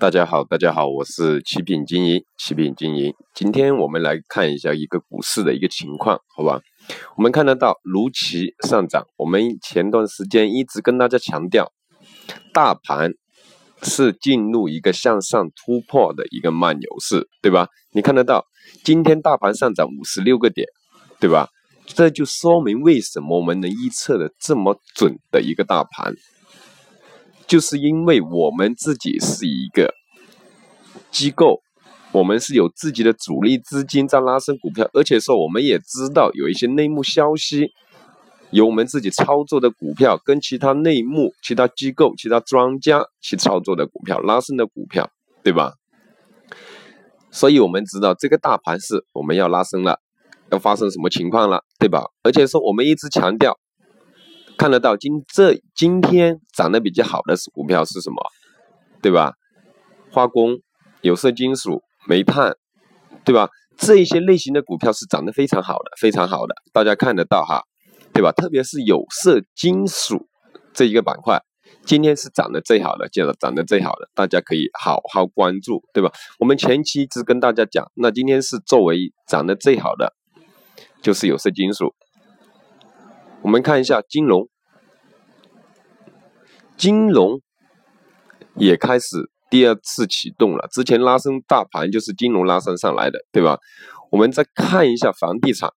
大家好，大家好，我是七品经营，七品经营。今天我们来看一下一个股市的一个情况，好吧？我们看得到如期上涨。我们前段时间一直跟大家强调，大盘是进入一个向上突破的一个慢牛市，对吧？你看得到，今天大盘上涨五十六个点，对吧？这就说明为什么我们能预测的这么准的一个大盘。就是因为我们自己是一个机构，我们是有自己的主力资金在拉升股票，而且说我们也知道有一些内幕消息，有我们自己操作的股票跟其他内幕、其他机构、其他专家去操作的股票拉升的股票，对吧？所以我们知道这个大盘是我们要拉升了，要发生什么情况了，对吧？而且说我们一直强调。看得到今这今天涨得比较好的是股票是什么，对吧？化工、有色金属、煤炭，对吧？这一些类型的股票是涨得非常好的，非常好的，大家看得到哈，对吧？特别是有色金属这一个板块，今天是涨得最好的，见了涨得最好的，大家可以好好关注，对吧？我们前期只跟大家讲，那今天是作为涨得最好的，就是有色金属。我们看一下金融，金融也开始第二次启动了。之前拉升大盘就是金融拉升上来的，对吧？我们再看一下房地产，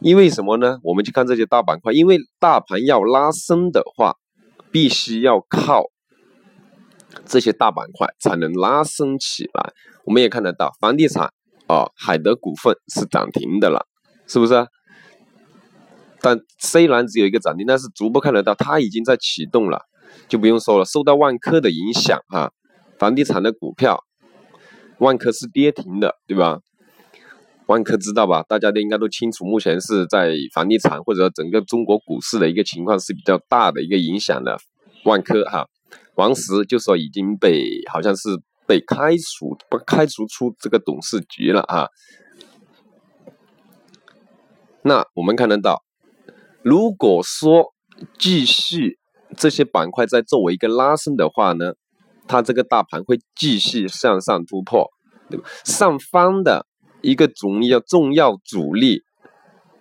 因为什么呢？我们去看这些大板块，因为大盘要拉升的话，必须要靠这些大板块才能拉升起来。我们也看得到房地产啊，海德股份是涨停的了，是不是？但虽然只有一个涨停，但是逐步看得到它已经在启动了，就不用说了。受到万科的影响，哈，房地产的股票，万科是跌停的，对吧？万科知道吧？大家都应该都清楚，目前是在房地产或者整个中国股市的一个情况是比较大的一个影响的。万科哈，王石就说已经被好像是被开除，不开除出这个董事局了啊。那我们看得到。如果说继续这些板块在作为一个拉升的话呢，它这个大盘会继续向上突破，对吧？上方的一个重要重要阻力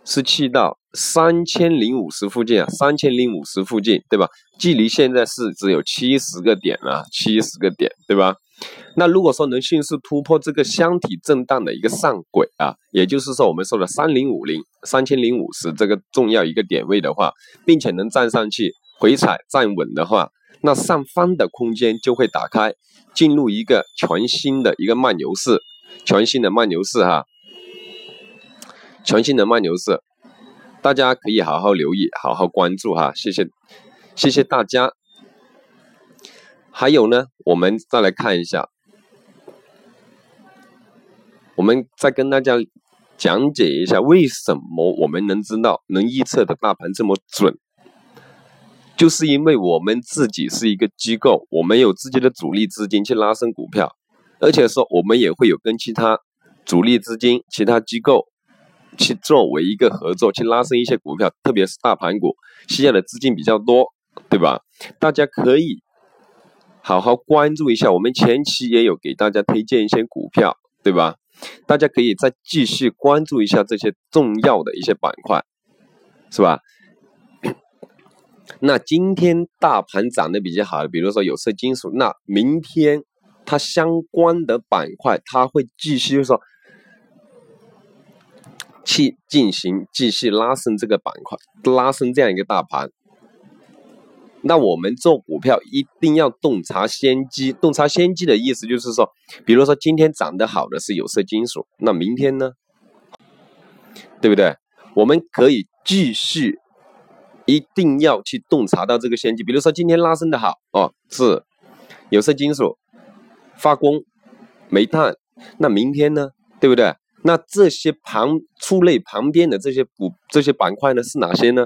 是去到三千零五十附近啊，三千零五十附近，对吧？距离现在是只有七十个点啊，七十个点，对吧？那如果说能迅速突破这个箱体震荡的一个上轨啊，也就是说我们说的三零五零三千零五十这个重要一个点位的话，并且能站上去回踩站稳的话，那上方的空间就会打开，进入一个全新的一个慢牛市，全新的慢牛市哈，全新的慢牛市，大家可以好好留意，好好关注哈，谢谢，谢谢大家。还有呢，我们再来看一下，我们再跟大家讲解一下为什么我们能知道能预测的大盘这么准，就是因为我们自己是一个机构，我们有自己的主力资金去拉升股票，而且说我们也会有跟其他主力资金、其他机构去作为一个合作，去拉升一些股票，特别是大盘股需要的资金比较多，对吧？大家可以。好好关注一下，我们前期也有给大家推荐一些股票，对吧？大家可以再继续关注一下这些重要的一些板块，是吧？那今天大盘涨得比较好的，比如说有色金属，那明天它相关的板块，它会继续说去进行继续拉升这个板块，拉升这样一个大盘。那我们做股票一定要洞察先机，洞察先机的意思就是说，比如说今天涨得好的是有色金属，那明天呢，对不对？我们可以继续，一定要去洞察到这个先机。比如说今天拉升的好哦，是有色金属、化工、煤炭，那明天呢，对不对？那这些旁出类旁边的这些股、这些板块呢，是哪些呢？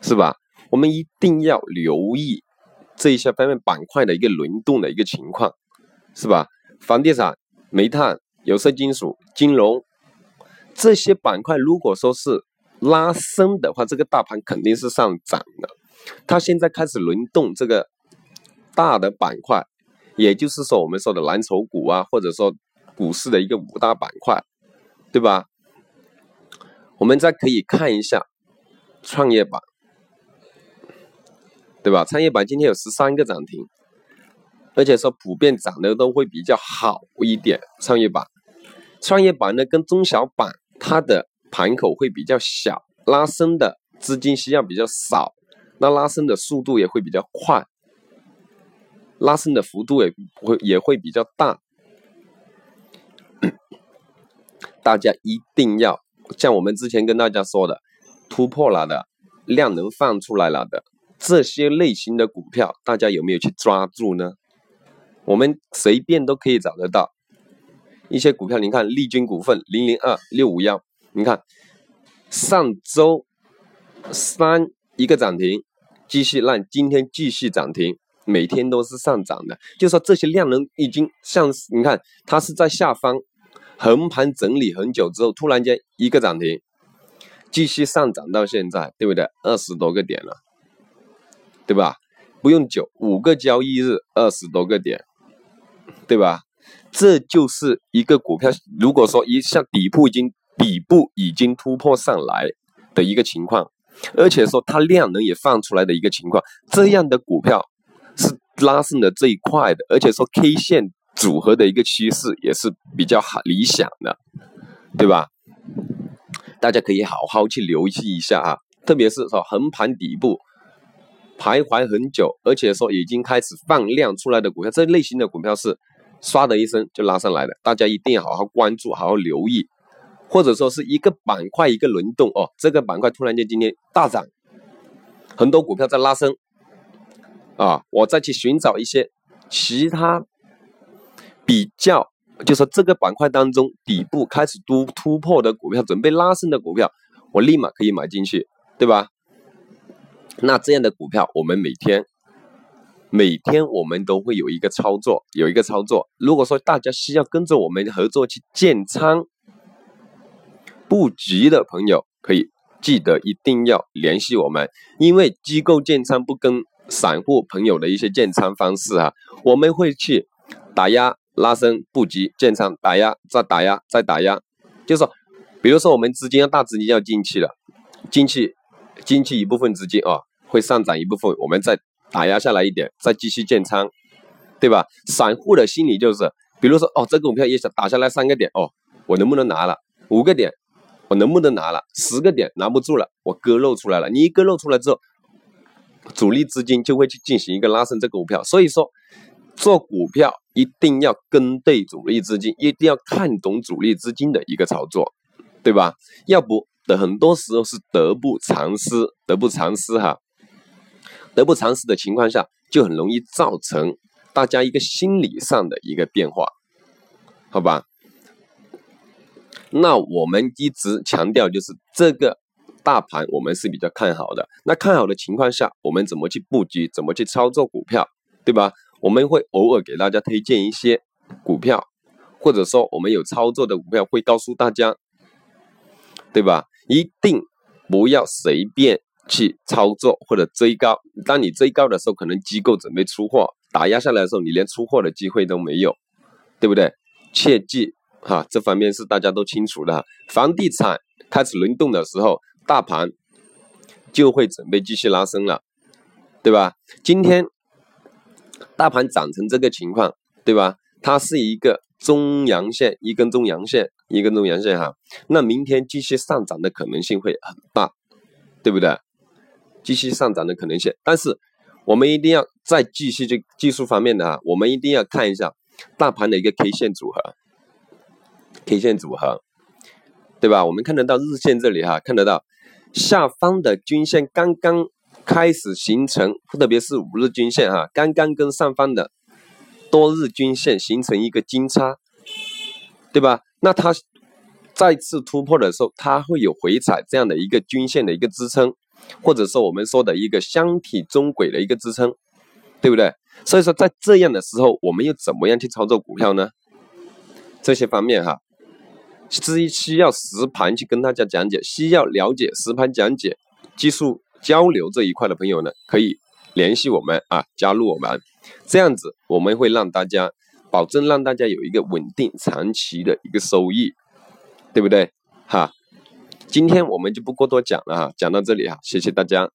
是吧？我们一定要留意这一些方面板块的一个轮动的一个情况，是吧？房地产、煤炭、有色金属、金融这些板块，如果说是拉升的话，这个大盘肯定是上涨的。它现在开始轮动这个大的板块，也就是说我们说的蓝筹股啊，或者说股市的一个五大板块，对吧？我们再可以看一下创业板，对吧？创业板今天有十三个涨停，而且说普遍涨的都会比较好一点。创业板，创业板呢跟中小板它的盘口会比较小，拉升的资金需要比较少，那拉升的速度也会比较快，拉升的幅度也会也会比较大，大家一定要。像我们之前跟大家说的，突破了的量能放出来了的这些类型的股票，大家有没有去抓住呢？我们随便都可以找得到一些股票。你看，利君股份零零二六五幺，你看上周三一个涨停，继续让今天继续涨停，每天都是上涨的。就说这些量能已经像你看，它是在下方。横盘整理很久之后，突然间一个涨停，继续上涨到现在，对不对？二十多个点了，对吧？不用久，五个交易日二十多个点，对吧？这就是一个股票，如果说一下底部已经底部已经突破上来的一个情况，而且说它量能也放出来的一个情况，这样的股票是拉升的最快的，而且说 K 线。组合的一个趋势也是比较好理想的，对吧？大家可以好好去留意一下啊，特别是说横盘底部徘徊很久，而且说已经开始放量出来的股票，这类型的股票是唰的一声就拉上来的，大家一定要好好关注，好好留意，或者说是一个板块一个轮动哦，这个板块突然间今天大涨，很多股票在拉升啊，我再去寻找一些其他。比较，就说这个板块当中底部开始突突破的股票，准备拉升的股票，我立马可以买进去，对吧？那这样的股票，我们每天每天我们都会有一个操作，有一个操作。如果说大家需要跟着我们合作去建仓布局的朋友，可以记得一定要联系我们，因为机构建仓不跟散户朋友的一些建仓方式啊，我们会去打压。拉升布局建仓打压再打压再打压，就是说，比如说我们资金要大资金要进去了，进去进去一部分资金啊会上涨一部分，我们再打压下来一点，再继续建仓，对吧？散户的心理就是，比如说哦这个股票也想打下来三个点哦，我能不能拿了？五个点我能不能拿了？十个点拿不住了，我割肉出来了。你一割肉出来之后，主力资金就会去进行一个拉升这个股票，所以说。做股票一定要跟对主力资金，一定要看懂主力资金的一个操作，对吧？要不的很多时候是得不偿失，得不偿失哈。得不偿失的情况下，就很容易造成大家一个心理上的一个变化，好吧？那我们一直强调就是这个大盘我们是比较看好的。那看好的情况下，我们怎么去布局，怎么去操作股票，对吧？我们会偶尔给大家推荐一些股票，或者说我们有操作的股票会告诉大家，对吧？一定不要随便去操作或者追高。当你追高的时候，可能机构准备出货，打压下来的时候，你连出货的机会都没有，对不对？切记哈，这方面是大家都清楚的。房地产开始轮动的时候，大盘就会准备继续拉升了，对吧？今天。大盘涨成这个情况，对吧？它是一个中阳线，一根中阳线，一根中阳线哈。那明天继续上涨的可能性会很大，对不对？继续上涨的可能性，但是我们一定要再继续这技术方面的啊，我们一定要看一下大盘的一个 K 线组合，K 线组合，对吧？我们看得到日线这里哈，看得到下方的均线刚刚。开始形成，特别是五日均线哈，刚刚跟上方的多日均线形成一个金叉，对吧？那它再次突破的时候，它会有回踩这样的一个均线的一个支撑，或者说我们说的一个箱体中轨的一个支撑，对不对？所以说在这样的时候，我们又怎么样去操作股票呢？这些方面哈，是需要实盘去跟大家讲解，需要了解实盘讲解技术。交流这一块的朋友呢，可以联系我们啊，加入我们，这样子我们会让大家保证让大家有一个稳定长期的一个收益，对不对？哈，今天我们就不过多讲了哈，讲到这里哈，谢谢大家。